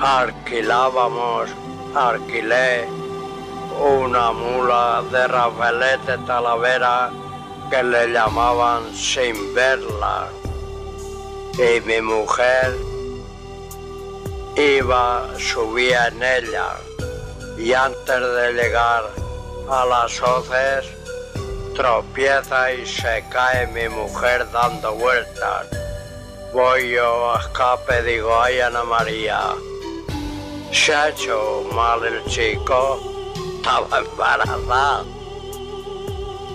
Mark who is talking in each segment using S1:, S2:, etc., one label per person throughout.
S1: alquilábamos, alquilé una mula de Rafaelete Talavera que le llamaban sin verla. Y mi mujer iba, subía en ella y antes de llegar a las hoces tropieza y se cae mi mujer dando vueltas. Voy yo a escape, digo, ay Ana María, hecho mal el chico, estaba embarazada.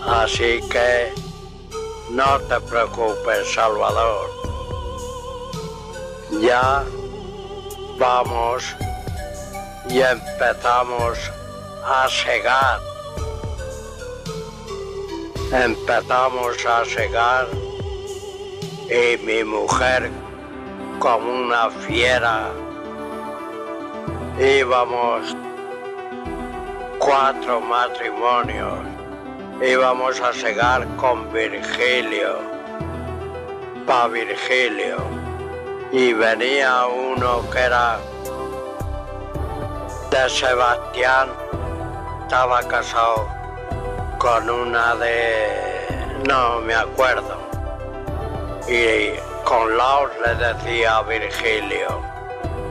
S1: Así que no te preocupes, Salvador. Ya vamos y empezamos a segar. Empezamos a segar y mi mujer como una fiera íbamos cuatro matrimonios. Íbamos a segar con Virgilio pa Virgilio. Y venía uno que era de Sebastián estaba casado con una de no me acuerdo. Y con Laos le decía a Virgilio,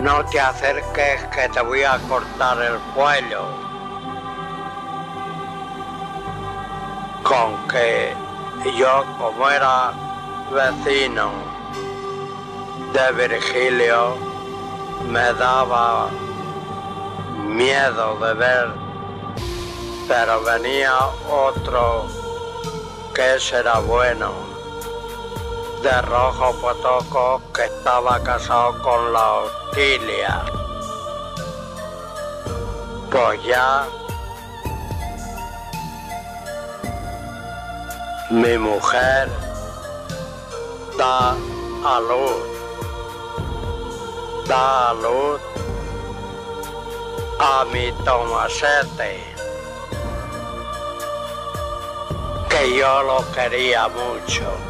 S1: no te acerques que te voy a cortar el cuello. Con que yo como era vecino de Virgilio me daba miedo de ver, pero venía otro que será bueno de rojo potoco que estaba casado con la Otilia. Pues ya mi mujer da a luz, da a luz a mi Tomasete, que yo lo quería mucho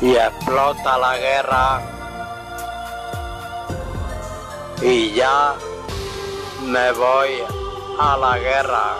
S1: y explota la guerra y ya me voy a la guerra.